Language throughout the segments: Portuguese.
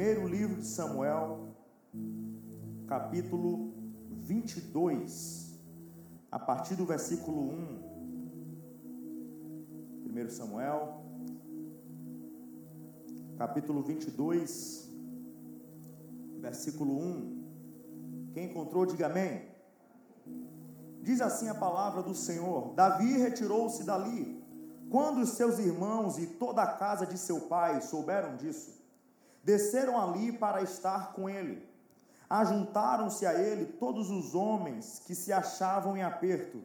Primeiro livro de Samuel, capítulo 22, a partir do versículo 1. Primeiro Samuel, capítulo 22, versículo 1. Quem encontrou, diga amém. Diz assim a palavra do Senhor: Davi retirou-se dali. Quando os seus irmãos e toda a casa de seu pai souberam disso, desceram ali para estar com ele. Ajuntaram-se a ele todos os homens que se achavam em aperto,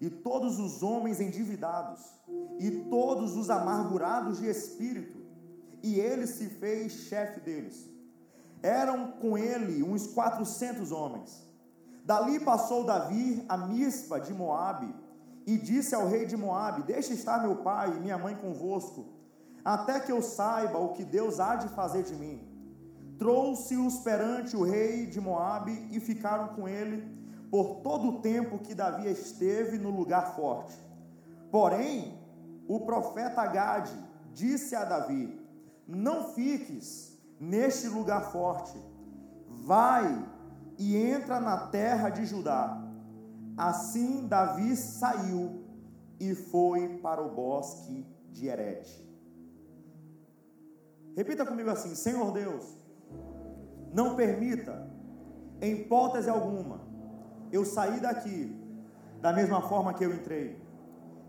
e todos os homens endividados, e todos os amargurados de espírito, e ele se fez chefe deles. Eram com ele uns quatrocentos homens. Dali passou Davi a Mispa de Moabe, e disse ao rei de Moabe: Deixe estar meu pai e minha mãe convosco, até que eu saiba o que Deus há de fazer de mim. Trouxe-os perante o rei de Moabe e ficaram com ele por todo o tempo que Davi esteve no lugar forte. Porém, o profeta Gade disse a Davi: Não fiques neste lugar forte, vai e entra na terra de Judá. Assim Davi saiu e foi para o bosque de Herete. Repita comigo assim: Senhor Deus, não permita, em hipótese alguma, eu sair daqui da mesma forma que eu entrei.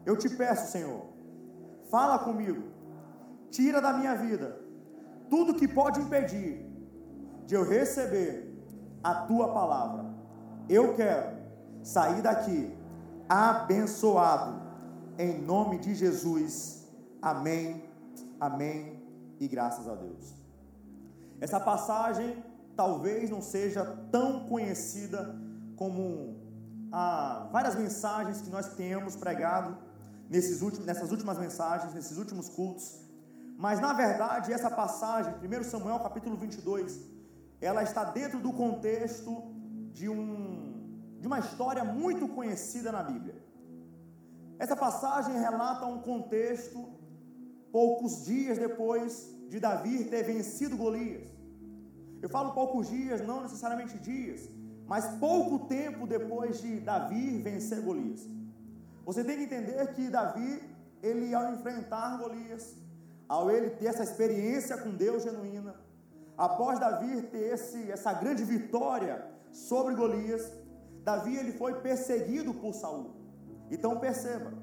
Eu te peço, Senhor, fala comigo, tira da minha vida tudo que pode impedir de eu receber a tua palavra. Eu quero sair daqui abençoado, em nome de Jesus. Amém, amém e graças a Deus. Essa passagem talvez não seja tão conhecida como ah, várias mensagens que nós temos pregado nesses últimos, nessas últimas mensagens, nesses últimos cultos. Mas na verdade, essa passagem, 1 Samuel capítulo 22, ela está dentro do contexto de, um, de uma história muito conhecida na Bíblia. Essa passagem relata um contexto poucos dias depois de Davi ter vencido Golias. Eu falo poucos dias, não necessariamente dias, mas pouco tempo depois de Davi vencer Golias. Você tem que entender que Davi, ele ao enfrentar Golias, ao ele ter essa experiência com Deus genuína, após Davi ter esse, essa grande vitória sobre Golias, Davi ele foi perseguido por Saul. Então perceba,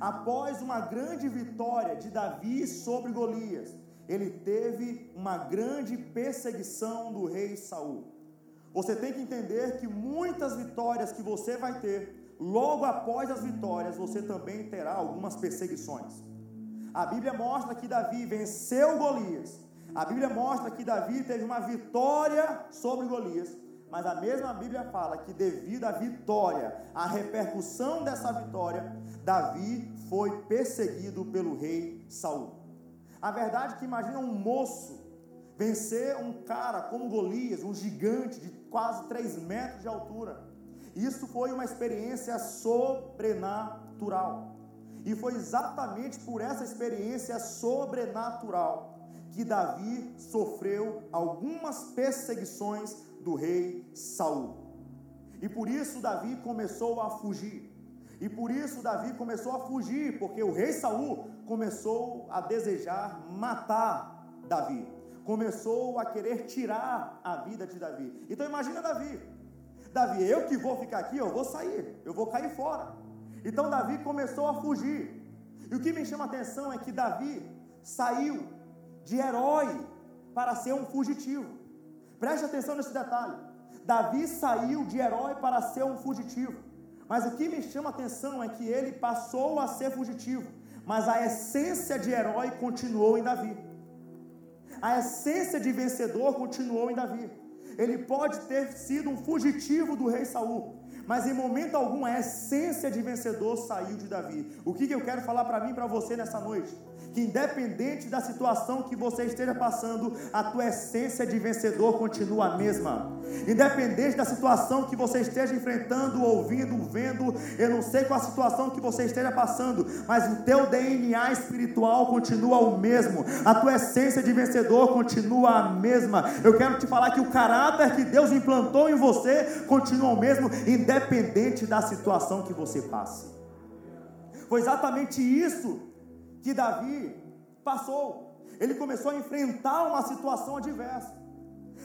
após uma grande vitória de Davi sobre Golias, ele teve uma grande perseguição do rei Saul. Você tem que entender que muitas vitórias que você vai ter, logo após as vitórias, você também terá algumas perseguições. A Bíblia mostra que Davi venceu Golias. A Bíblia mostra que Davi teve uma vitória sobre Golias. Mas a mesma Bíblia fala que devido à vitória, à repercussão dessa vitória, Davi foi perseguido pelo rei Saul. A verdade é que imagina um moço vencer um cara como Golias, um gigante de quase 3 metros de altura. Isso foi uma experiência sobrenatural. E foi exatamente por essa experiência sobrenatural que Davi sofreu algumas perseguições do rei Saul. E por isso Davi começou a fugir. E por isso Davi começou a fugir, porque o rei Saul começou a desejar matar Davi. Começou a querer tirar a vida de Davi. Então imagina Davi. Davi, eu que vou ficar aqui, eu vou sair, eu vou cair fora. Então Davi começou a fugir. E o que me chama a atenção é que Davi saiu de herói para ser um fugitivo. Preste atenção nesse detalhe. Davi saiu de herói para ser um fugitivo. Mas o que me chama a atenção é que ele passou a ser fugitivo, mas a essência de herói continuou em Davi. A essência de vencedor continuou em Davi. Ele pode ter sido um fugitivo do rei Saul, mas em momento algum a essência de vencedor saiu de Davi. O que, que eu quero falar para mim e para você nessa noite? que independente da situação que você esteja passando, a tua essência de vencedor continua a mesma. Independente da situação que você esteja enfrentando, ouvindo, vendo, eu não sei qual a situação que você esteja passando, mas o teu DNA espiritual continua o mesmo. A tua essência de vencedor continua a mesma. Eu quero te falar que o caráter que Deus implantou em você continua o mesmo, independente da situação que você passe. Foi exatamente isso que Davi passou. Ele começou a enfrentar uma situação adversa.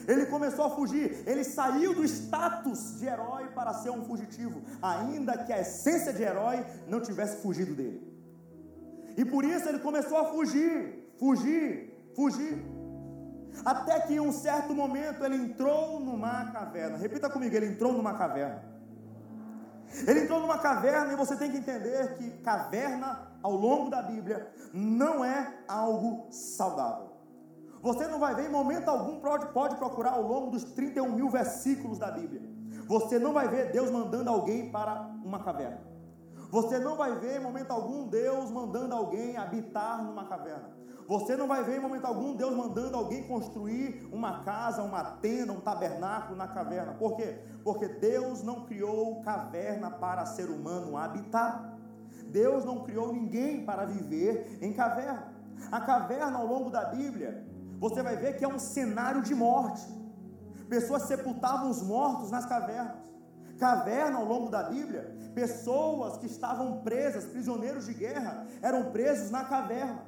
Ele começou a fugir, ele saiu do status de herói para ser um fugitivo, ainda que a essência de herói não tivesse fugido dele. E por isso ele começou a fugir, fugir, fugir. Até que em um certo momento ele entrou numa caverna. Repita comigo, ele entrou numa caverna. Ele entrou numa caverna e você tem que entender que caverna ao longo da Bíblia não é algo saudável. Você não vai ver em momento algum, pode, pode procurar ao longo dos 31 mil versículos da Bíblia. Você não vai ver Deus mandando alguém para uma caverna. Você não vai ver em momento algum Deus mandando alguém habitar numa caverna. Você não vai ver em momento algum Deus mandando alguém construir uma casa, uma tenda, um tabernáculo na caverna. Por quê? Porque Deus não criou caverna para ser humano habitar. Deus não criou ninguém para viver em caverna. A caverna ao longo da Bíblia, você vai ver que é um cenário de morte. Pessoas sepultavam os mortos nas cavernas. Caverna ao longo da Bíblia, pessoas que estavam presas, prisioneiros de guerra, eram presos na caverna.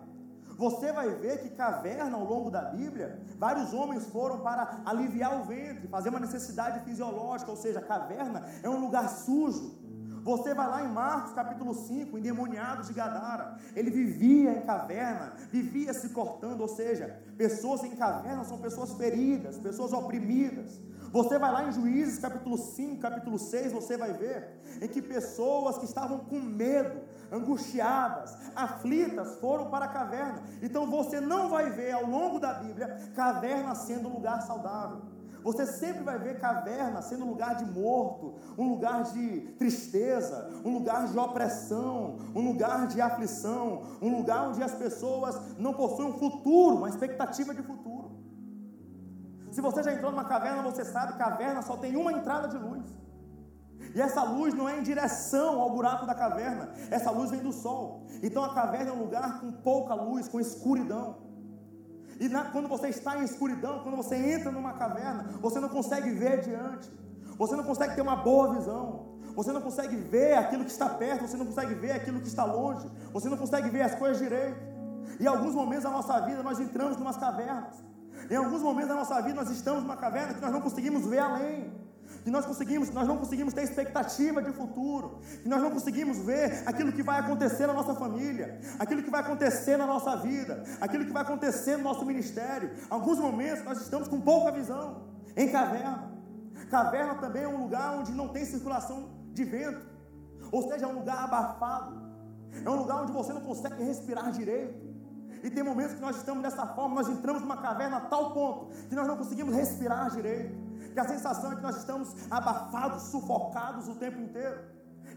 Você vai ver que caverna ao longo da Bíblia, vários homens foram para aliviar o ventre, fazer uma necessidade fisiológica, ou seja, caverna é um lugar sujo. Você vai lá em Marcos capítulo 5, endemoniado de Gadara. Ele vivia em caverna, vivia se cortando, ou seja, pessoas em caverna são pessoas feridas, pessoas oprimidas. Você vai lá em Juízes capítulo 5, capítulo 6, você vai ver em que pessoas que estavam com medo, angustiadas, aflitas, foram para a caverna. Então você não vai ver ao longo da Bíblia caverna sendo um lugar saudável. Você sempre vai ver caverna sendo um lugar de morto, um lugar de tristeza, um lugar de opressão, um lugar de aflição, um lugar onde as pessoas não possuem um futuro, uma expectativa de futuro. Se você já entrou numa caverna, você sabe que caverna só tem uma entrada de luz. E essa luz não é em direção ao buraco da caverna, essa luz vem do sol. Então a caverna é um lugar com pouca luz, com escuridão. E na, quando você está em escuridão, quando você entra numa caverna, você não consegue ver adiante. Você não consegue ter uma boa visão. Você não consegue ver aquilo que está perto, você não consegue ver aquilo que está longe. Você não consegue ver as coisas direito. Em alguns momentos da nossa vida nós entramos em umas cavernas. Em alguns momentos da nossa vida nós estamos numa caverna que nós não conseguimos ver além que nós conseguimos, nós não conseguimos ter expectativa de futuro, que nós não conseguimos ver aquilo que vai acontecer na nossa família, aquilo que vai acontecer na nossa vida, aquilo que vai acontecer no nosso ministério. Alguns momentos nós estamos com pouca visão, em caverna. Caverna também é um lugar onde não tem circulação de vento, ou seja, é um lugar abafado, é um lugar onde você não consegue respirar direito. E tem momentos que nós estamos dessa forma, nós entramos numa caverna a tal ponto que nós não conseguimos respirar direito que a sensação é que nós estamos abafados, sufocados o tempo inteiro.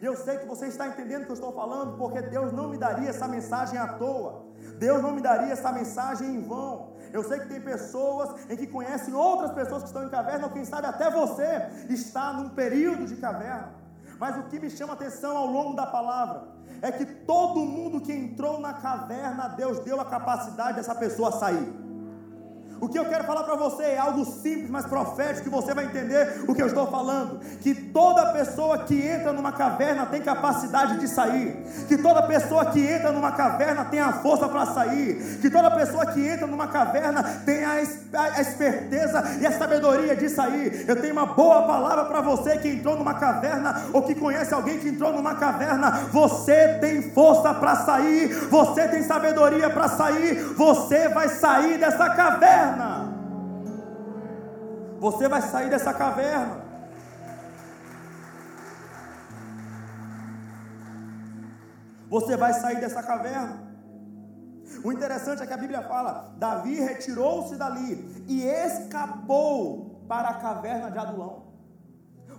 E eu sei que você está entendendo o que eu estou falando, porque Deus não me daria essa mensagem à toa. Deus não me daria essa mensagem em vão. Eu sei que tem pessoas em que conhecem outras pessoas que estão em caverna, ou quem sabe até você está num período de caverna. Mas o que me chama atenção ao longo da palavra é que todo mundo que entrou na caverna, Deus deu a capacidade dessa pessoa sair. O que eu quero falar para você é algo simples, mas profético, que você vai entender o que eu estou falando. Que toda pessoa que entra numa caverna tem capacidade de sair. Que toda pessoa que entra numa caverna tem a força para sair. Que toda pessoa que entra numa caverna tem a, a, a esperteza e a sabedoria de sair. Eu tenho uma boa palavra para você que entrou numa caverna ou que conhece alguém que entrou numa caverna. Você tem força para sair. Você tem sabedoria para sair. Você vai sair dessa caverna caverna. Você vai sair dessa caverna. Você vai sair dessa caverna. O interessante é que a Bíblia fala: Davi retirou-se dali e escapou para a caverna de Adulão.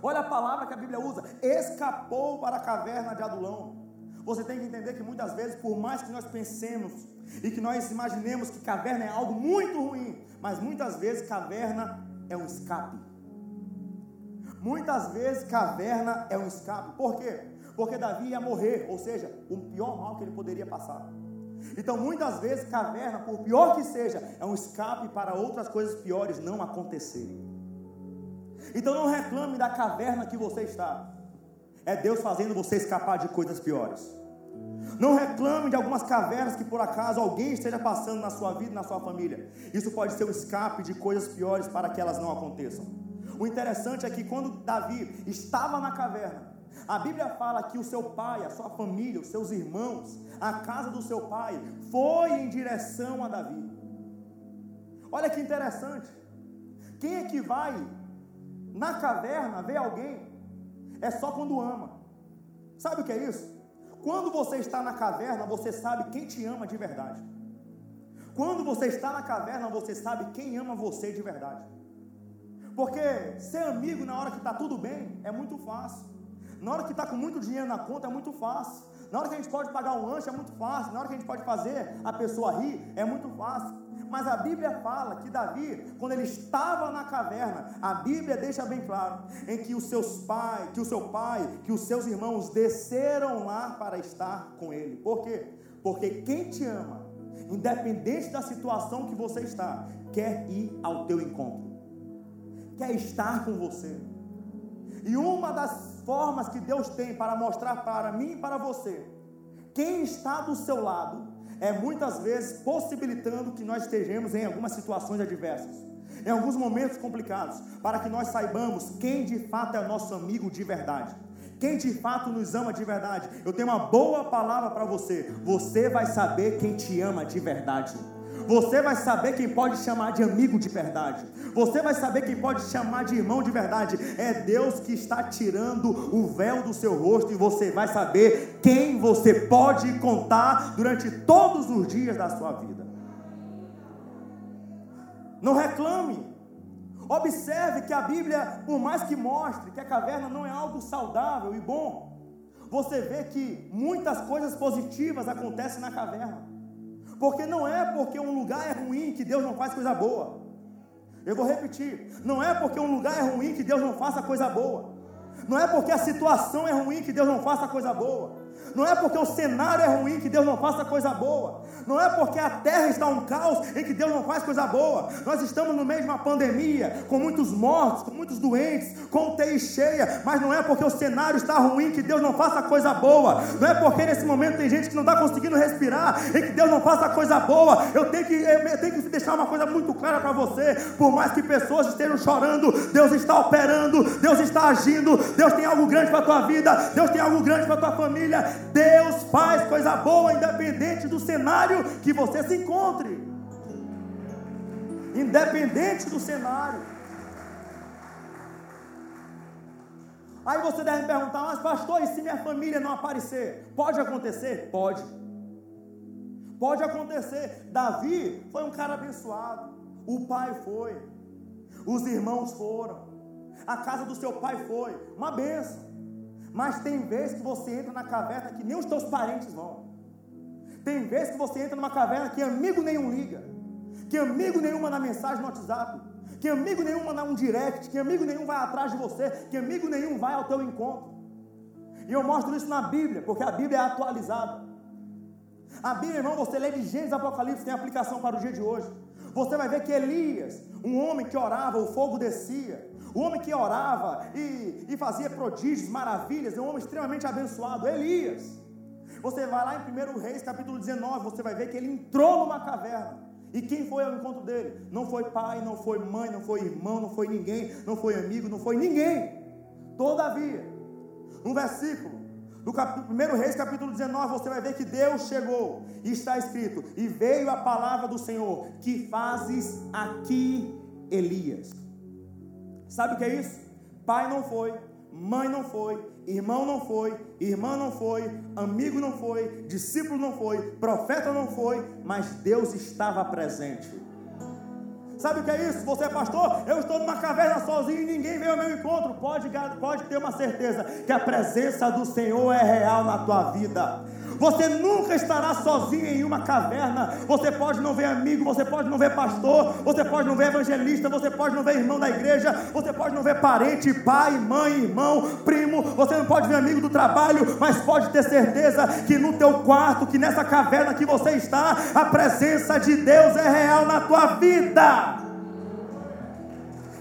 Olha a palavra que a Bíblia usa: escapou para a caverna de Adulão. Você tem que entender que muitas vezes, por mais que nós pensemos e que nós imaginemos que caverna é algo muito ruim, mas muitas vezes caverna é um escape. Muitas vezes caverna é um escape. Por quê? Porque Davi ia morrer, ou seja, o pior mal que ele poderia passar. Então, muitas vezes, caverna, por pior que seja, é um escape para outras coisas piores não acontecerem. Então, não reclame da caverna que você está. É Deus fazendo você escapar de coisas piores. Não reclame de algumas cavernas que por acaso alguém esteja passando na sua vida na sua família. Isso pode ser um escape de coisas piores para que elas não aconteçam. O interessante é que quando Davi estava na caverna, a Bíblia fala que o seu pai, a sua família, os seus irmãos, a casa do seu pai, foi em direção a Davi. Olha que interessante. Quem é que vai na caverna ver alguém? É só quando ama. Sabe o que é isso? Quando você está na caverna, você sabe quem te ama de verdade. Quando você está na caverna, você sabe quem ama você de verdade. Porque ser amigo na hora que está tudo bem é muito fácil. Na hora que está com muito dinheiro na conta é muito fácil. Na hora que a gente pode pagar um lanche é muito fácil. Na hora que a gente pode fazer a pessoa rir é muito fácil. Mas a Bíblia fala que Davi, quando ele estava na caverna, a Bíblia deixa bem claro em que os seus pais, que o seu pai, que os seus irmãos desceram lá para estar com ele. Por quê? Porque quem te ama, independente da situação que você está, quer ir ao teu encontro. Quer estar com você. E uma das formas que Deus tem para mostrar para mim e para você quem está do seu lado é muitas vezes possibilitando que nós estejamos em algumas situações adversas, em alguns momentos complicados, para que nós saibamos quem de fato é nosso amigo de verdade. Quem de fato nos ama de verdade, eu tenho uma boa palavra para você. Você vai saber quem te ama de verdade. Você vai saber quem pode chamar de amigo de verdade. Você vai saber quem pode chamar de irmão de verdade. É Deus que está tirando o véu do seu rosto e você vai saber quem você pode contar durante todos os dias da sua vida. Não reclame. Observe que a Bíblia, por mais que mostre que a caverna não é algo saudável e bom, você vê que muitas coisas positivas acontecem na caverna. Porque não é porque um lugar é ruim que Deus não faz coisa boa. Eu vou repetir: não é porque um lugar é ruim que Deus não faça coisa boa. Não é porque a situação é ruim que Deus não faça coisa boa. Não é porque o cenário é ruim que Deus não faça coisa boa. Não é porque a terra está um caos em que Deus não faz coisa boa. Nós estamos no meio de uma pandemia, com muitos mortos, com muitos doentes, com UTI cheia. Mas não é porque o cenário está ruim que Deus não faça coisa boa. Não é porque nesse momento tem gente que não está conseguindo respirar e que Deus não faça coisa boa. Eu tenho que, eu tenho que deixar uma coisa muito clara para você. Por mais que pessoas estejam chorando, Deus está operando, Deus está agindo, Deus tem algo grande para a tua vida, Deus tem algo grande para a tua família. Deus faz coisa boa, independente do cenário que você se encontre. Independente do cenário. Aí você deve perguntar, mas pastor, e se minha família não aparecer? Pode acontecer? Pode. Pode acontecer. Davi foi um cara abençoado. O pai foi. Os irmãos foram. A casa do seu pai foi. Uma benção. Mas tem vezes que você entra na caverna que nem os teus parentes vão. Tem vezes que você entra numa caverna que amigo nenhum liga. Que amigo nenhum manda mensagem no WhatsApp. Que amigo nenhum manda um direct. Que amigo nenhum vai atrás de você. Que amigo nenhum vai ao teu encontro. E eu mostro isso na Bíblia, porque a Bíblia é atualizada. A Bíblia, irmão, você lê de Gênesis Apocalipse, tem aplicação para o dia de hoje. Você vai ver que Elias, um homem que orava, o fogo descia. O homem que orava e, e fazia prodígios, maravilhas, é um homem extremamente abençoado, Elias. Você vai lá em 1 Reis, capítulo 19, você vai ver que ele entrou numa caverna. E quem foi ao encontro dele? Não foi pai, não foi mãe, não foi irmão, não foi ninguém, não foi amigo, não foi ninguém. Todavia, no versículo do 1 Reis, capítulo 19, você vai ver que Deus chegou e está escrito: E veio a palavra do Senhor, que fazes aqui, Elias. Sabe o que é isso? Pai não foi, mãe não foi, irmão não foi, irmã não foi, amigo não foi, discípulo não foi, profeta não foi, mas Deus estava presente. Sabe o que é isso? Você é pastor? Eu estou numa caverna sozinho e ninguém veio ao meu encontro. Pode, pode ter uma certeza que a presença do Senhor é real na tua vida. Você nunca estará sozinho em uma caverna. Você pode não ver amigo, você pode não ver pastor, você pode não ver evangelista, você pode não ver irmão da igreja, você pode não ver parente, pai, mãe, irmão, primo, você não pode ver amigo do trabalho, mas pode ter certeza que no teu quarto, que nessa caverna que você está, a presença de Deus é real na tua vida.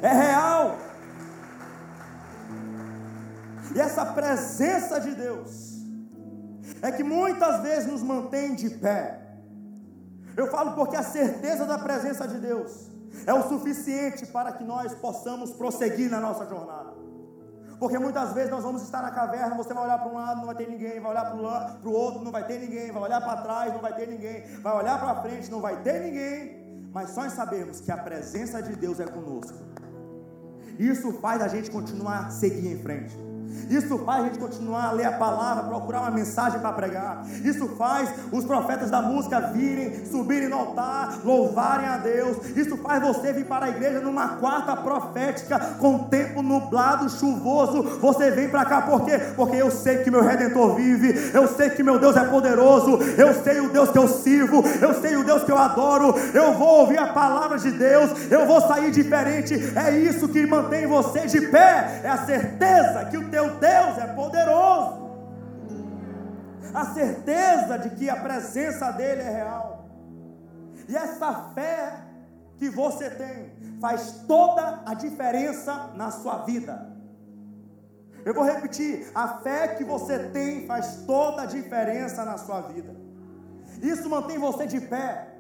É real. E essa presença de Deus é que muitas vezes nos mantém de pé. Eu falo porque a certeza da presença de Deus é o suficiente para que nós possamos prosseguir na nossa jornada. Porque muitas vezes nós vamos estar na caverna, você vai olhar para um lado, não vai ter ninguém, vai olhar para o outro, não vai ter ninguém, vai olhar para trás, não vai ter ninguém, vai olhar para frente, não vai ter ninguém, mas só em sabermos que a presença de Deus é conosco. Isso faz a gente continuar seguir em frente. Isso faz a gente continuar a ler a palavra, procurar uma mensagem para pregar. Isso faz os profetas da música virem, subirem no altar, louvarem a Deus. Isso faz você vir para a igreja numa quarta profética, com tempo nublado, chuvoso. Você vem para cá por quê? Porque eu sei que meu redentor vive, eu sei que meu Deus é poderoso, eu sei o Deus que eu sirvo, eu sei o Deus que eu adoro. Eu vou ouvir a palavra de Deus, eu vou sair diferente. É isso que mantém você de pé, é a certeza que o teu Deus é poderoso. A certeza de que a presença dele é real. E essa fé que você tem faz toda a diferença na sua vida. Eu vou repetir: a fé que você tem faz toda a diferença na sua vida. Isso mantém você de pé.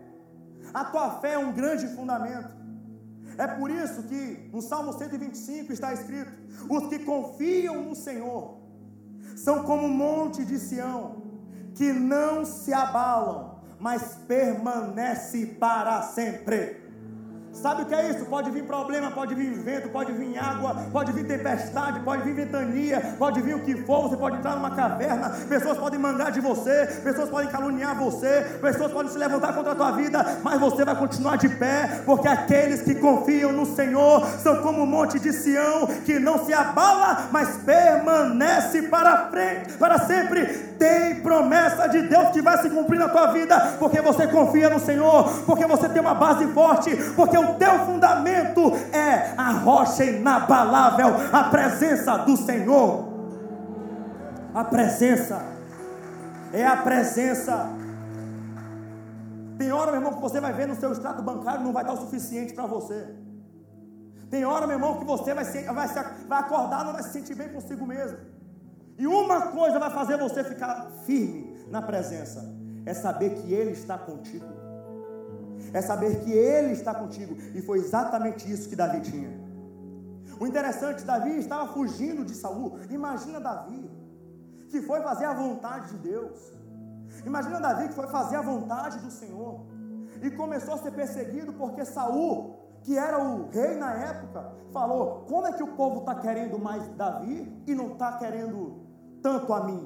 A tua fé é um grande fundamento. É por isso que no Salmo 125 está escrito: os que confiam no Senhor são como um monte de Sião, que não se abalam, mas permanece para sempre. Sabe o que é isso? Pode vir problema, pode vir vento, pode vir água, pode vir tempestade, pode vir ventania, pode vir o que for. Você pode entrar numa caverna, pessoas podem mandar de você, pessoas podem caluniar você, pessoas podem se levantar contra a tua vida, mas você vai continuar de pé, porque aqueles que confiam no Senhor são como um monte de Sião que não se abala, mas permanece para frente, para sempre. Tem promessa de Deus que vai se cumprir na tua vida, porque você confia no Senhor, porque você tem uma base forte, porque o teu fundamento é a rocha inabalável, a presença do Senhor. A presença, é a presença. Tem hora, meu irmão, que você vai ver no seu extrato bancário não vai estar o suficiente para você. Tem hora, meu irmão, que você vai, se, vai, se, vai acordar, não vai se sentir bem consigo mesmo. E uma coisa vai fazer você ficar firme na presença: é saber que Ele está contigo é saber que Ele está contigo. E foi exatamente isso que Davi tinha. O interessante, Davi estava fugindo de Saul. Imagina Davi, que foi fazer a vontade de Deus. Imagina Davi que foi fazer a vontade do Senhor. E começou a ser perseguido porque Saul, que era o rei na época, falou: como é que o povo está querendo mais Davi e não está querendo tanto a mim?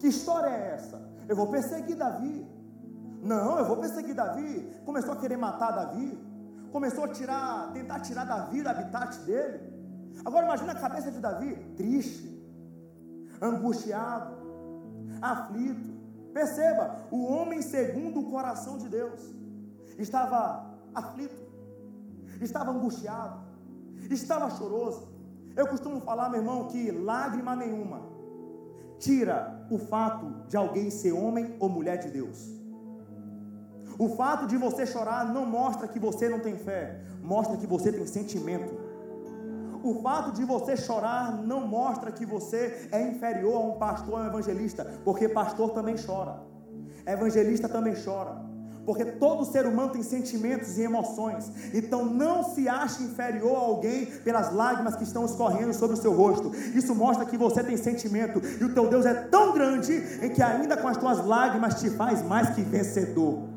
Que história é essa? Eu vou perseguir Davi. Não, eu vou perseguir Davi. Começou a querer matar Davi. Começou a tirar, tentar tirar Davi do habitat dele. Agora imagina a cabeça de Davi, triste, angustiado, aflito. Perceba, o homem segundo o coração de Deus estava aflito, estava angustiado, estava choroso. Eu costumo falar, meu irmão, que lágrima nenhuma tira o fato de alguém ser homem ou mulher de Deus. O fato de você chorar não mostra que você não tem fé, mostra que você tem sentimento. O fato de você chorar não mostra que você é inferior a um pastor, a um evangelista, porque pastor também chora, evangelista também chora. Porque todo ser humano tem sentimentos e emoções. Então não se ache inferior a alguém pelas lágrimas que estão escorrendo sobre o seu rosto. Isso mostra que você tem sentimento. E o teu Deus é tão grande em que ainda com as tuas lágrimas te faz mais que vencedor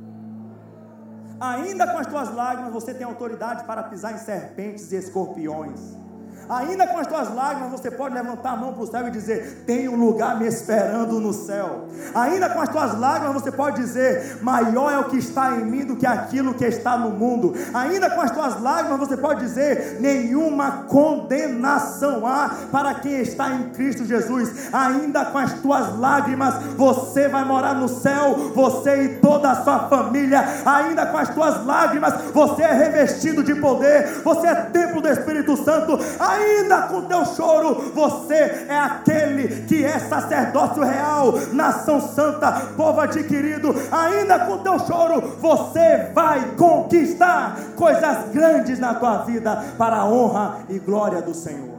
ainda com as tuas lágrimas, você tem autoridade para pisar em serpentes e escorpiões. Ainda com as tuas lágrimas, você pode levantar a mão para o céu e dizer: Tem um lugar me esperando no céu. Ainda com as tuas lágrimas, você pode dizer: Maior é o que está em mim do que aquilo que está no mundo. Ainda com as tuas lágrimas, você pode dizer: Nenhuma condenação há para quem está em Cristo Jesus. Ainda com as tuas lágrimas, você vai morar no céu, você e toda a sua família. Ainda com as tuas lágrimas, você é revestido de poder, você é templo do Espírito Santo ainda com teu choro, você é aquele que é sacerdócio real, nação santa, povo adquirido, ainda com teu choro, você vai conquistar coisas grandes na tua vida para a honra e glória do Senhor.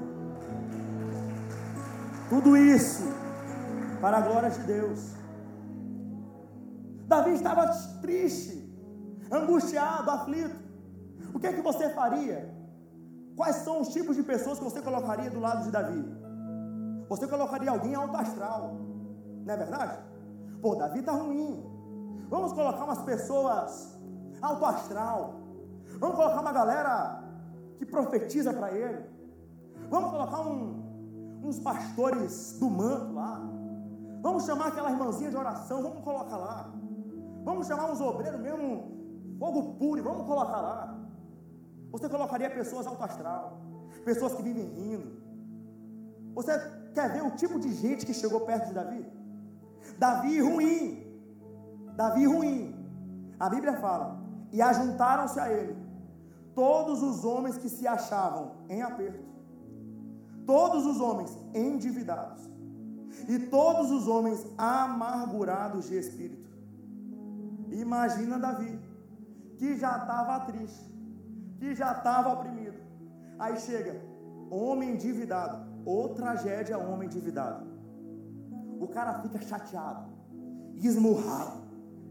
Tudo isso para a glória de Deus. Davi estava triste, angustiado, aflito. O que é que você faria Quais são os tipos de pessoas que você colocaria do lado de Davi? Você colocaria alguém alto astral, não é verdade? Pô, Davi está ruim. Vamos colocar umas pessoas alto astral. Vamos colocar uma galera que profetiza para ele. Vamos colocar um, uns pastores do manto lá. Vamos chamar aquela irmãzinha de oração, vamos colocar lá. Vamos chamar uns obreiros mesmo, fogo puro, vamos colocar lá. Você colocaria pessoas alto astral, pessoas que vivem rindo. Você quer ver o tipo de gente que chegou perto de Davi? Davi ruim. Davi ruim. A Bíblia fala: e ajuntaram-se a ele todos os homens que se achavam em aperto, todos os homens endividados, e todos os homens amargurados de espírito. Imagina Davi, que já estava triste, que já estava oprimido. Aí chega, homem endividado, ou tragédia, homem endividado. O cara fica chateado, esmurrado,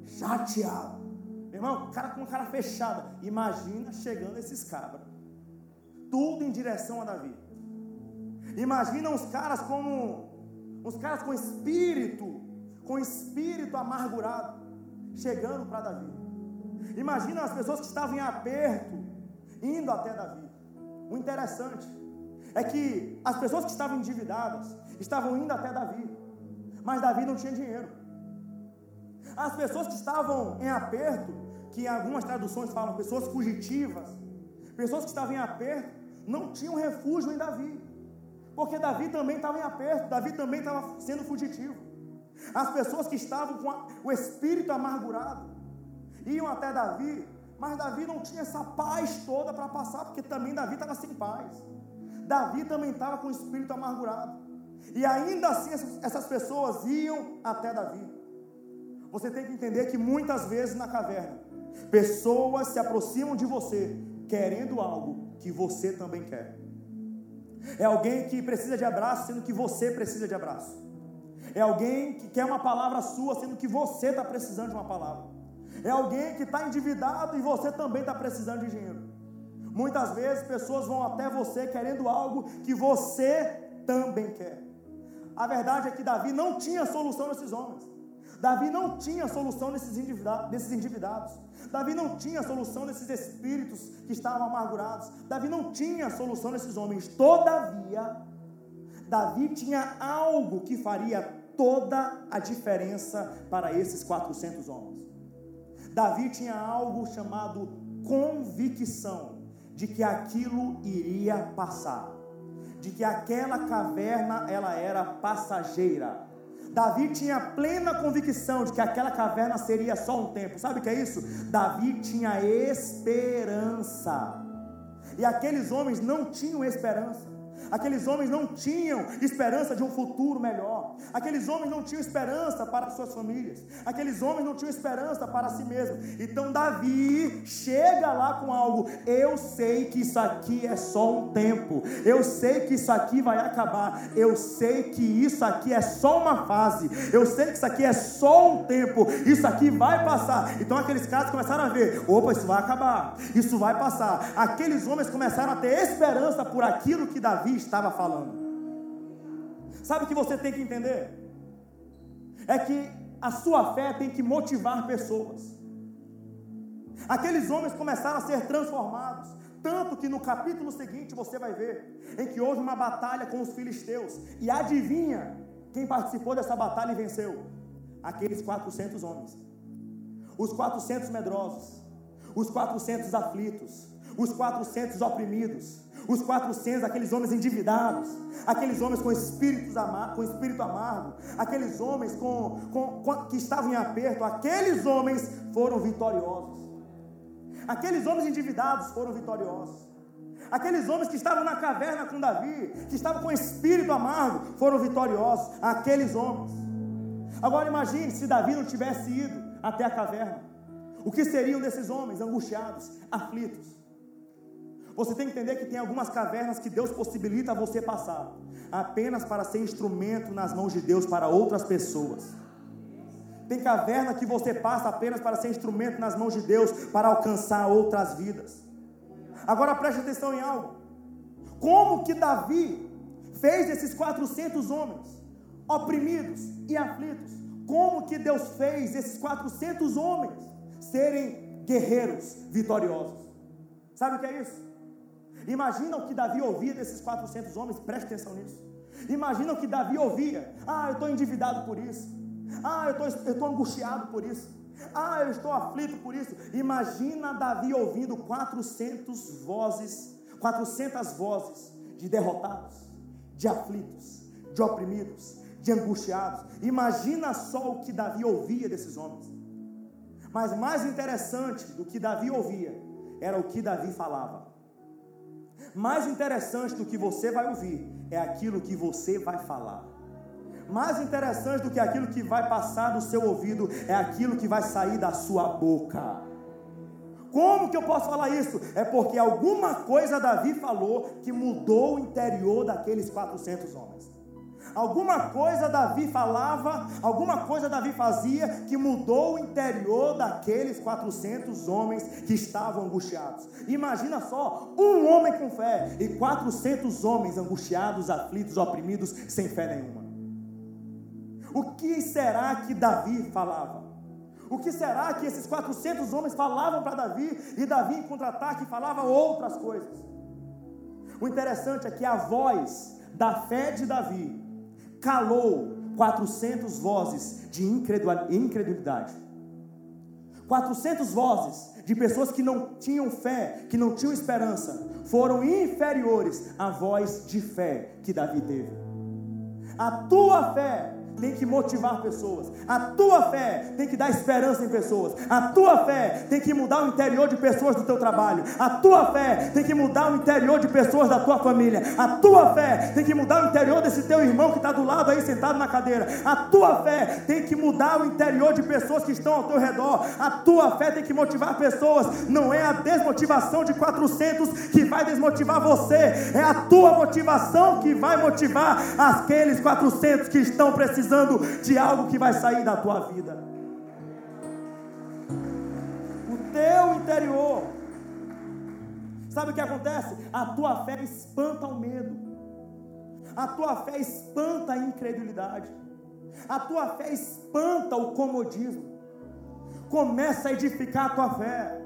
chateado. Irmão, o cara com cara fechada. Imagina chegando esses cabras, tudo em direção a Davi. Imagina os caras como uns caras com espírito, com espírito amargurado, chegando para Davi. Imagina as pessoas que estavam em aperto, indo até Davi. O interessante é que as pessoas que estavam endividadas estavam indo até Davi, mas Davi não tinha dinheiro. As pessoas que estavam em aperto, que em algumas traduções falam pessoas fugitivas, pessoas que estavam em aperto, não tinham refúgio em Davi, porque Davi também estava em aperto, Davi também estava sendo fugitivo. As pessoas que estavam com o espírito amargurado iam até Davi mas Davi não tinha essa paz toda para passar, porque também Davi estava sem paz. Davi também estava com o espírito amargurado. E ainda assim essas pessoas iam até Davi. Você tem que entender que muitas vezes na caverna, pessoas se aproximam de você querendo algo que você também quer. É alguém que precisa de abraço, sendo que você precisa de abraço. É alguém que quer uma palavra sua, sendo que você está precisando de uma palavra. É alguém que está endividado e você também está precisando de dinheiro. Muitas vezes pessoas vão até você querendo algo que você também quer. A verdade é que Davi não tinha solução nesses homens. Davi não tinha solução nesses endividados, endividados. Davi não tinha solução nesses espíritos que estavam amargurados. Davi não tinha solução nesses homens. Todavia, Davi tinha algo que faria toda a diferença para esses 400 homens. Davi tinha algo chamado convicção de que aquilo iria passar, de que aquela caverna ela era passageira. Davi tinha plena convicção de que aquela caverna seria só um tempo. Sabe o que é isso? Davi tinha esperança. E aqueles homens não tinham esperança. Aqueles homens não tinham esperança de um futuro melhor. Aqueles homens não tinham esperança para suas famílias. Aqueles homens não tinham esperança para si mesmos. Então Davi chega lá com algo. Eu sei que isso aqui é só um tempo. Eu sei que isso aqui vai acabar. Eu sei que isso aqui é só uma fase. Eu sei que isso aqui é só um tempo. Isso aqui vai passar. Então aqueles caras começaram a ver: opa, isso vai acabar. Isso vai passar. Aqueles homens começaram a ter esperança por aquilo que Davi estava falando. Sabe o que você tem que entender? É que a sua fé tem que motivar pessoas. Aqueles homens começaram a ser transformados Tanto que no capítulo seguinte você vai ver em que houve uma batalha com os filisteus. E adivinha quem participou dessa batalha e venceu? Aqueles 400 homens. Os 400 medrosos, os 400 aflitos, os 400 oprimidos, os 400, aqueles homens endividados, aqueles homens com, espíritos amar, com espírito amargo, aqueles homens com, com, com, que estavam em aperto, aqueles homens foram vitoriosos. Aqueles homens endividados foram vitoriosos. Aqueles homens que estavam na caverna com Davi, que estavam com espírito amargo, foram vitoriosos. Aqueles homens. Agora imagine se Davi não tivesse ido até a caverna. O que seriam desses homens angustiados, aflitos? Você tem que entender que tem algumas cavernas que Deus possibilita você passar, apenas para ser instrumento nas mãos de Deus para outras pessoas. Tem caverna que você passa apenas para ser instrumento nas mãos de Deus para alcançar outras vidas. Agora preste atenção em algo. Como que Davi fez esses 400 homens oprimidos e aflitos? Como que Deus fez esses 400 homens serem guerreiros vitoriosos? Sabe o que é isso? Imagina o que Davi ouvia desses 400 homens, preste atenção nisso. Imagina o que Davi ouvia. Ah, eu estou endividado por isso. Ah, eu estou angustiado por isso. Ah, eu estou aflito por isso. Imagina Davi ouvindo 400 vozes, 400 vozes de derrotados, de aflitos, de oprimidos, de angustiados. Imagina só o que Davi ouvia desses homens. Mas mais interessante do que Davi ouvia era o que Davi falava. Mais interessante do que você vai ouvir é aquilo que você vai falar. Mais interessante do que aquilo que vai passar do seu ouvido é aquilo que vai sair da sua boca. Como que eu posso falar isso? É porque alguma coisa Davi falou que mudou o interior daqueles 400 homens. Alguma coisa Davi falava, alguma coisa Davi fazia que mudou o interior daqueles 400 homens que estavam angustiados. Imagina só, um homem com fé e 400 homens angustiados, aflitos, oprimidos, sem fé nenhuma. O que será que Davi falava? O que será que esses 400 homens falavam para Davi e Davi em contra-ataque falava outras coisas? O interessante é que a voz da fé de Davi calou 400 vozes de incredulidade. 400 vozes de pessoas que não tinham fé, que não tinham esperança, foram inferiores à voz de fé que Davi teve. A tua fé tem que motivar pessoas. A tua fé tem que dar esperança em pessoas. A tua fé tem que mudar o interior de pessoas do teu trabalho. A tua fé tem que mudar o interior de pessoas da tua família. A tua fé tem que mudar o interior desse teu irmão que está do lado aí sentado na cadeira. A tua fé tem que mudar o interior de pessoas que estão ao teu redor. A tua fé tem que motivar pessoas. Não é a desmotivação de 400 que vai desmotivar você. É a tua motivação que vai motivar aqueles 400 que estão precisando precisando de algo que vai sair da tua vida. O teu interior. Sabe o que acontece? A tua fé espanta o medo. A tua fé espanta a incredulidade. A tua fé espanta o comodismo. Começa a edificar a tua fé.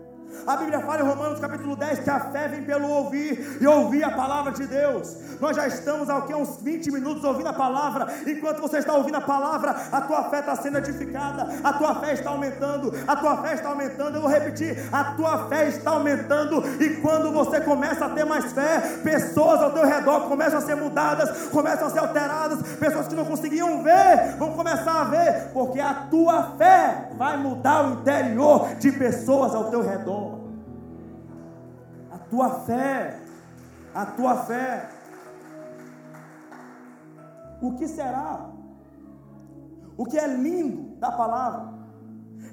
A Bíblia fala em Romanos capítulo 10 que a fé vem pelo ouvir e ouvir a palavra de Deus. Nós já estamos há uns 20 minutos ouvindo a palavra. Enquanto você está ouvindo a palavra, a tua fé está sendo edificada, a tua fé está aumentando, a tua fé está aumentando. Eu vou repetir: a tua fé está aumentando. E quando você começa a ter mais fé, pessoas ao teu redor começam a ser mudadas, começam a ser alteradas. Pessoas que não conseguiam ver vão começar a ver, porque a tua fé vai mudar o interior de pessoas ao teu redor tua fé, a tua fé. O que será? O que é lindo da palavra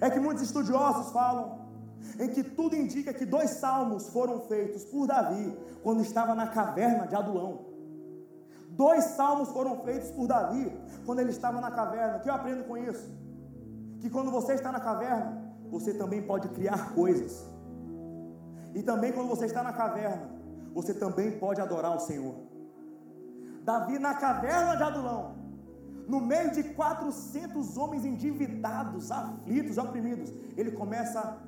é que muitos estudiosos falam em que tudo indica que dois salmos foram feitos por Davi quando estava na caverna de Adulão. Dois salmos foram feitos por Davi quando ele estava na caverna. O que eu aprendo com isso? Que quando você está na caverna, você também pode criar coisas. E também quando você está na caverna, você também pode adorar o Senhor. Davi na caverna de Adulão, no meio de 400 homens endividados, aflitos, oprimidos, ele começa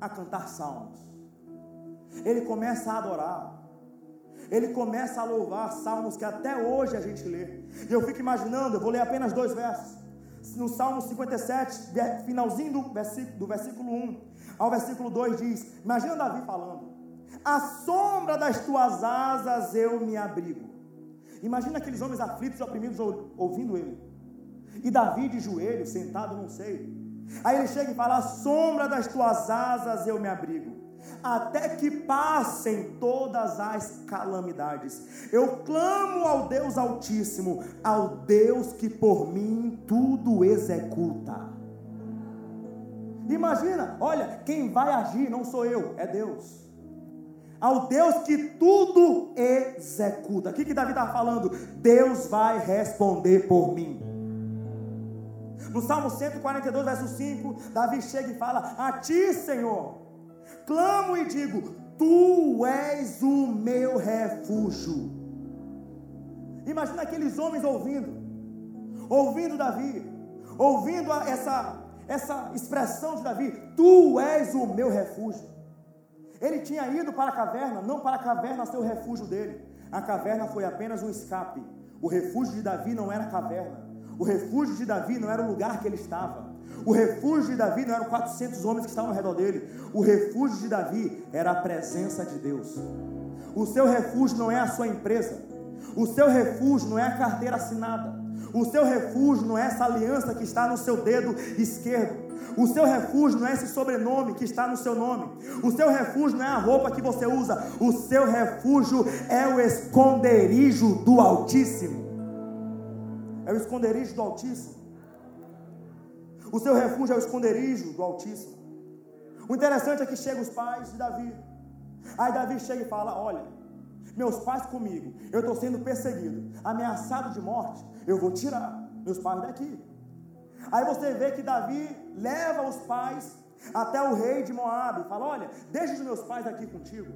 a cantar salmos. ele começa a adorar. Ele começa a louvar salmos que até hoje a gente lê. E eu fico imaginando, eu vou ler apenas dois versos. No Salmo 57, finalzinho do versículo, do versículo 1 ao versículo 2 diz: Imagina Davi falando: A sombra das tuas asas eu me abrigo. Imagina aqueles homens aflitos e oprimidos ouvindo ele. E Davi de joelho, sentado, não sei. Aí ele chega e fala: A sombra das tuas asas eu me abrigo até que passem todas as calamidades. Eu clamo ao Deus Altíssimo, ao Deus que por mim tudo executa. Imagina, olha, quem vai agir não sou eu, é Deus. Ao Deus que tudo executa. O que, que Davi está falando? Deus vai responder por mim. No Salmo 142, verso 5, Davi chega e fala: A ti, Senhor, clamo e digo: Tu és o meu refúgio. Imagina aqueles homens ouvindo, ouvindo Davi, ouvindo essa, essa expressão de Davi: Tu és o meu refúgio. Ele tinha ido para a caverna, não para a caverna ser o refúgio dele. A caverna foi apenas um escape. O refúgio de Davi não era a caverna. O refúgio de Davi não era o lugar que ele estava. O refúgio de Davi não eram 400 homens que estavam ao redor dele. O refúgio de Davi era a presença de Deus. O seu refúgio não é a sua empresa. O seu refúgio não é a carteira assinada. O seu refúgio não é essa aliança que está no seu dedo esquerdo. O seu refúgio não é esse sobrenome que está no seu nome. O seu refúgio não é a roupa que você usa. O seu refúgio é o esconderijo do Altíssimo. É o esconderijo do Altíssimo. O seu refúgio é o esconderijo do Altíssimo. O interessante é que chegam os pais de Davi. Aí Davi chega e fala: Olha, meus pais comigo, eu estou sendo perseguido, ameaçado de morte, eu vou tirar meus pais daqui. Aí você vê que Davi leva os pais até o rei de Moab e fala: Olha, deixa os meus pais aqui contigo,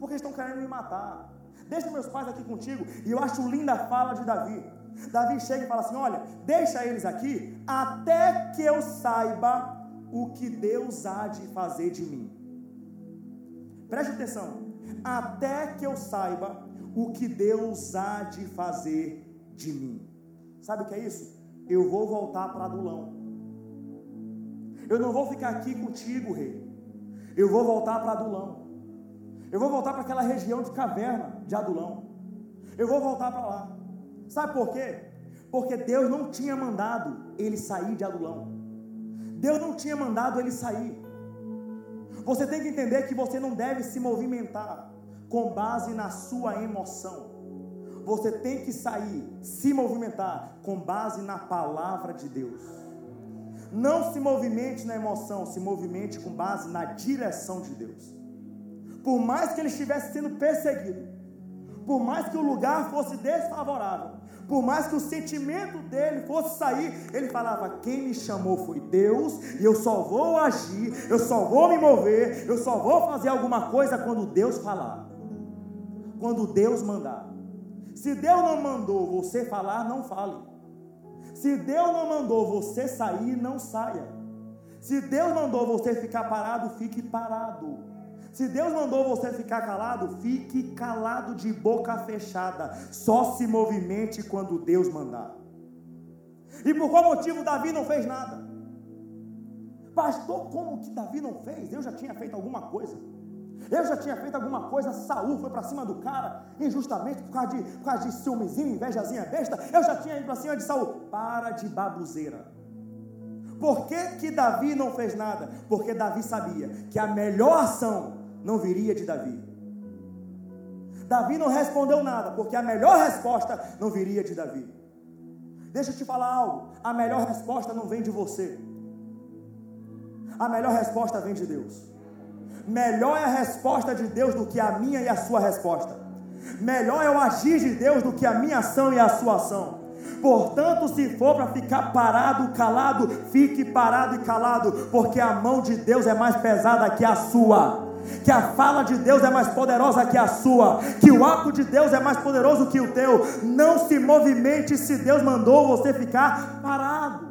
porque estão querendo me matar. Deixa meus pais aqui contigo. E eu acho linda a fala de Davi. Davi chega e fala assim: Olha, deixa eles aqui até que eu saiba o que Deus há de fazer de mim. Preste atenção. Até que eu saiba o que Deus há de fazer de mim. Sabe o que é isso? Eu vou voltar para Adulão. Eu não vou ficar aqui contigo, rei. Eu vou voltar para Adulão. Eu vou voltar para aquela região de caverna de Adulão. Eu vou voltar para lá. Sabe por quê? Porque Deus não tinha mandado ele sair de Adulão. Deus não tinha mandado ele sair. Você tem que entender que você não deve se movimentar com base na sua emoção. Você tem que sair, se movimentar com base na palavra de Deus. Não se movimente na emoção, se movimente com base na direção de Deus. Por mais que ele estivesse sendo perseguido, por mais que o lugar fosse desfavorável, por mais que o sentimento dele fosse sair, ele falava: Quem me chamou foi Deus, e eu só vou agir, eu só vou me mover, eu só vou fazer alguma coisa quando Deus falar, quando Deus mandar. Se Deus não mandou você falar, não fale. Se Deus não mandou você sair, não saia. Se Deus mandou você ficar parado, fique parado. Se Deus mandou você ficar calado, fique calado de boca fechada. Só se movimente quando Deus mandar. E por qual motivo Davi não fez nada? Pastor, como que Davi não fez? Eu já tinha feito alguma coisa. Eu já tinha feito alguma coisa, Saul foi para cima do cara, injustamente, por causa de, por causa de ciúmezinho, invejazinha besta. Eu já tinha ido para cima de Saul. Para de babuzeira. Por que, que Davi não fez nada? Porque Davi sabia que a melhor ação não viria de Davi. Davi não respondeu nada, porque a melhor resposta não viria de Davi. Deixa eu te falar algo: a melhor resposta não vem de você, a melhor resposta vem de Deus. Melhor é a resposta de Deus do que a minha e a sua resposta. Melhor é o agir de Deus do que a minha ação e a sua ação. Portanto, se for para ficar parado, calado, fique parado e calado, porque a mão de Deus é mais pesada que a sua que a fala de Deus é mais poderosa que a sua, que o ato de Deus é mais poderoso que o teu. Não se movimente se Deus mandou você ficar parado.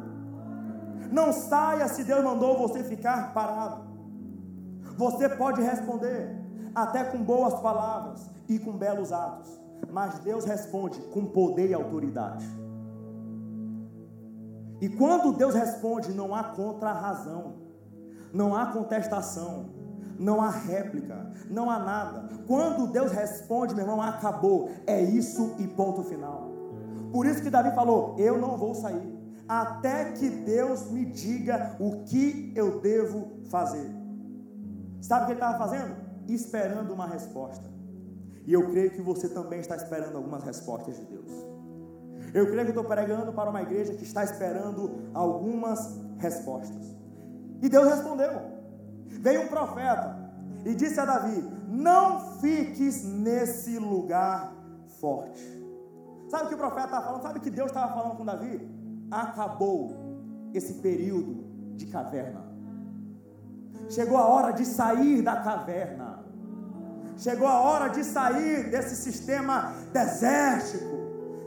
Não saia se Deus mandou você ficar parado. Você pode responder: até com boas palavras e com belos atos. Mas Deus responde com poder e autoridade. E quando Deus responde, não há contra-razão, não há contestação, não há réplica, não há nada. Quando Deus responde, meu irmão, acabou. É isso e ponto final. Por isso que Davi falou: Eu não vou sair, até que Deus me diga o que eu devo fazer. Sabe o que ele estava fazendo? Esperando uma resposta. E eu creio que você também está esperando algumas respostas de Deus. Eu creio que estou pregando para uma igreja que está esperando algumas respostas. E Deus respondeu. Veio um profeta e disse a Davi: Não fiques nesse lugar forte. Sabe o que o profeta estava falando? Sabe o que Deus estava falando com Davi? Acabou esse período de caverna. Chegou a hora de sair da caverna. Chegou a hora de sair desse sistema desértico.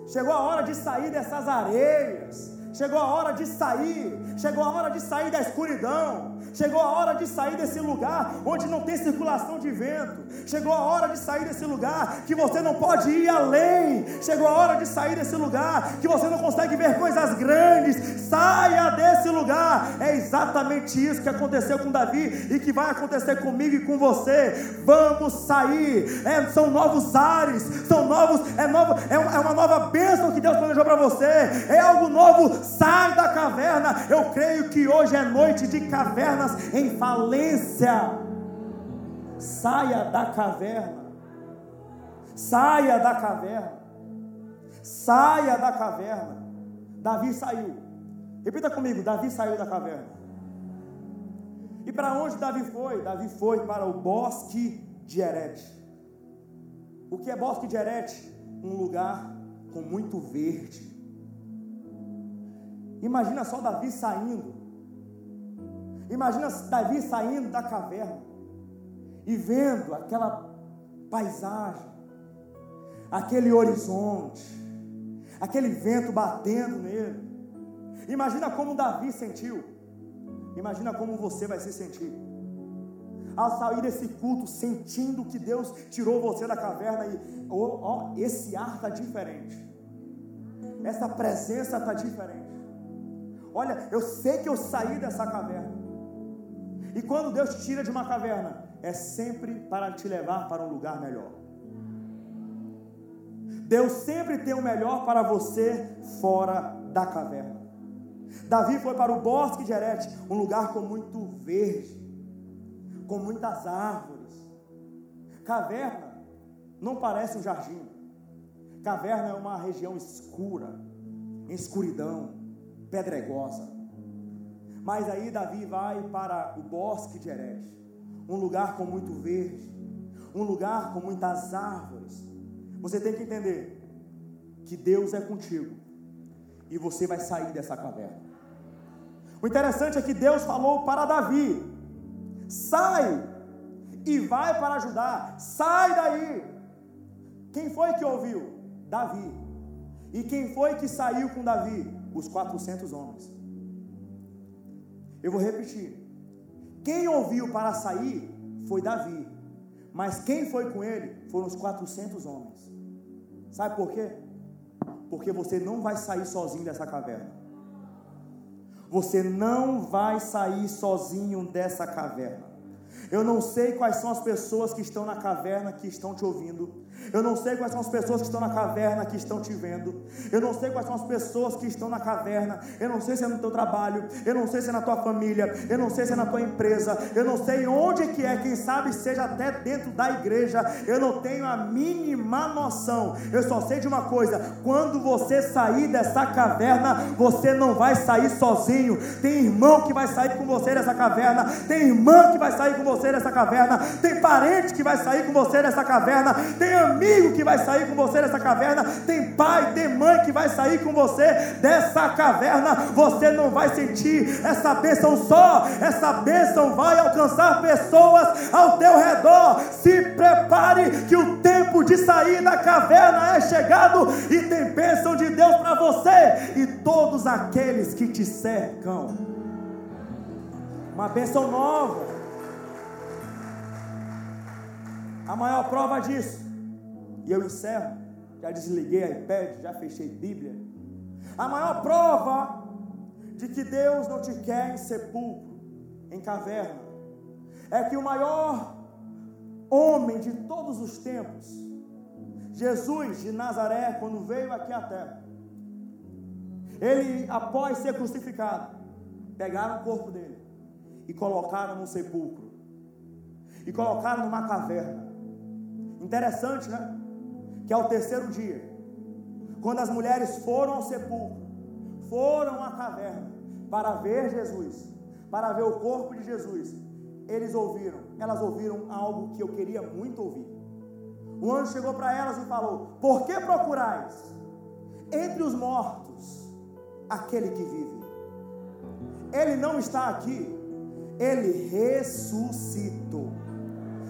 Chegou a hora de sair dessas areias. Chegou a hora de sair. Chegou a hora de sair da escuridão. Chegou a hora de sair desse lugar onde não tem circulação de vento. Chegou a hora de sair desse lugar que você não pode ir além. Chegou a hora de sair desse lugar que você não consegue ver coisas grandes. Saia desse lugar. É exatamente isso que aconteceu com Davi e que vai acontecer comigo e com você. Vamos sair. É, são novos ares, são novos, é novo, é, é uma nova bênção que Deus planejou para você. É algo novo. Sai da caverna. Eu creio que hoje é noite de caverna cavernas em falência. Saia da caverna. Saia da caverna. Saia da caverna. Davi saiu. Repita comigo: Davi saiu da caverna. E para onde Davi foi? Davi foi para o bosque de Herete. O que é bosque de Herete? Um lugar com muito verde. Imagina só Davi saindo Imagina Davi saindo da caverna e vendo aquela paisagem, aquele horizonte, aquele vento batendo nele. Imagina como Davi sentiu. Imagina como você vai se sentir. Ao sair desse culto, sentindo que Deus tirou você da caverna e, oh, oh, esse ar está diferente. Essa presença está diferente. Olha, eu sei que eu saí dessa caverna. E quando Deus te tira de uma caverna, é sempre para te levar para um lugar melhor. Deus sempre tem o melhor para você fora da caverna. Davi foi para o bosque de Herete, um lugar com muito verde, com muitas árvores. Caverna não parece um jardim. Caverna é uma região escura, em escuridão, pedregosa. Mas aí Davi vai para o bosque de Herete, um lugar com muito verde, um lugar com muitas árvores. Você tem que entender que Deus é contigo e você vai sair dessa caverna. O interessante é que Deus falou para Davi: sai e vai para ajudar, sai daí. Quem foi que ouviu? Davi. E quem foi que saiu com Davi? Os 400 homens. Eu vou repetir. Quem ouviu para sair foi Davi, mas quem foi com ele foram os 400 homens. Sabe por quê? Porque você não vai sair sozinho dessa caverna. Você não vai sair sozinho dessa caverna. Eu não sei quais são as pessoas que estão na caverna que estão te ouvindo. Eu não sei quais são as pessoas que estão na caverna que estão te vendo. Eu não sei quais são as pessoas que estão na caverna. Eu não sei se é no teu trabalho. Eu não sei se é na tua família. Eu não sei se é na tua empresa. Eu não sei onde que é. Quem sabe seja até dentro da igreja. Eu não tenho a mínima noção. Eu só sei de uma coisa: quando você sair dessa caverna, você não vai sair sozinho. Tem irmão que vai sair com você dessa caverna. Tem irmã que vai sair com você dessa caverna. Tem parente que vai sair com você dessa caverna. Tem amigo que vai sair com você dessa caverna, tem pai, tem mãe que vai sair com você dessa caverna. Você não vai sentir essa bênção só, essa bênção vai alcançar pessoas ao teu redor. Se prepare que o tempo de sair da caverna é chegado e tem bênção de Deus para você e todos aqueles que te cercam. Uma bênção nova. A maior prova disso, e eu encerro, já desliguei iPad, já fechei Bíblia. A maior prova de que Deus não te quer em sepulcro, em caverna, é que o maior homem de todos os tempos, Jesus de Nazaré, quando veio aqui à terra, ele, após ser crucificado, pegaram o corpo dele e colocaram no sepulcro, e colocaram numa caverna. Interessante, né? Que ao terceiro dia, quando as mulheres foram ao sepulcro, foram à caverna para ver Jesus, para ver o corpo de Jesus, eles ouviram, elas ouviram algo que eu queria muito ouvir. O anjo chegou para elas e falou: Por que procurais entre os mortos aquele que vive? Ele não está aqui, ele ressuscitou.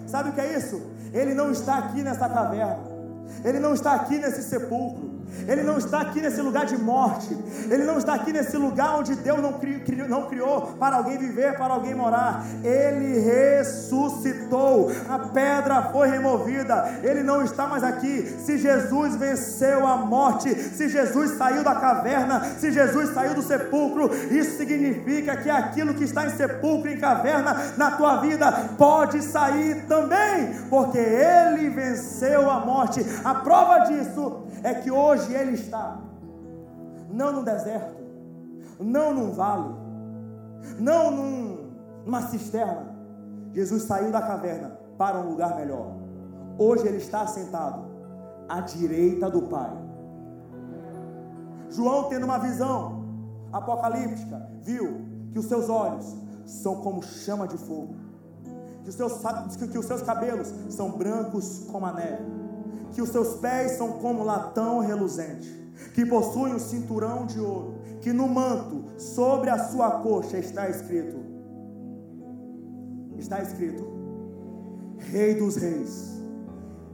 Sabe o que é isso? Ele não está aqui nessa caverna, ele não está aqui nesse sepulcro. Ele não está aqui nesse lugar de morte. Ele não está aqui nesse lugar onde Deus não criou, não criou para alguém viver, para alguém morar. Ele ressuscitou. A pedra foi removida. Ele não está mais aqui. Se Jesus venceu a morte, se Jesus saiu da caverna, se Jesus saiu do sepulcro, isso significa que aquilo que está em sepulcro, em caverna, na tua vida, pode sair também, porque ele venceu a morte. A prova disso é que hoje ele está, não no deserto, não num vale, não num, numa cisterna. Jesus saiu da caverna para um lugar melhor. Hoje ele está sentado à direita do Pai. João, tendo uma visão apocalíptica, viu que os seus olhos são como chama de fogo, que os seus, que os seus cabelos são brancos como a neve que os seus pés são como latão reluzente, que possui um cinturão de ouro, que no manto, sobre a sua coxa, está escrito: está escrito, Rei dos Reis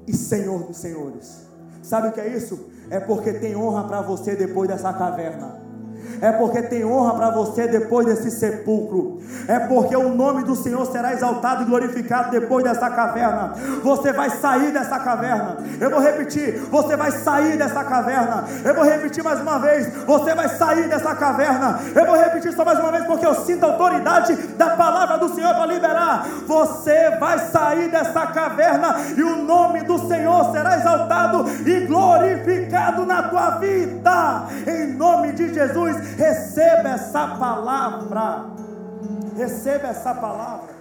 e Senhor dos Senhores. Sabe o que é isso? É porque tem honra para você depois dessa caverna é porque tem honra para você depois desse sepulcro, é porque o nome do Senhor será exaltado e glorificado depois dessa caverna. Você vai sair dessa caverna. Eu vou repetir: você vai sair dessa caverna. Eu vou repetir mais uma vez: você vai sair dessa caverna. Eu vou repetir só mais uma vez porque eu sinto a autoridade da palavra do Senhor para liberar. Você vai sair dessa caverna e o nome do Senhor será exaltado e glorificado na tua vida. Em nome de Jesus, receba essa palavra. Receba essa palavra.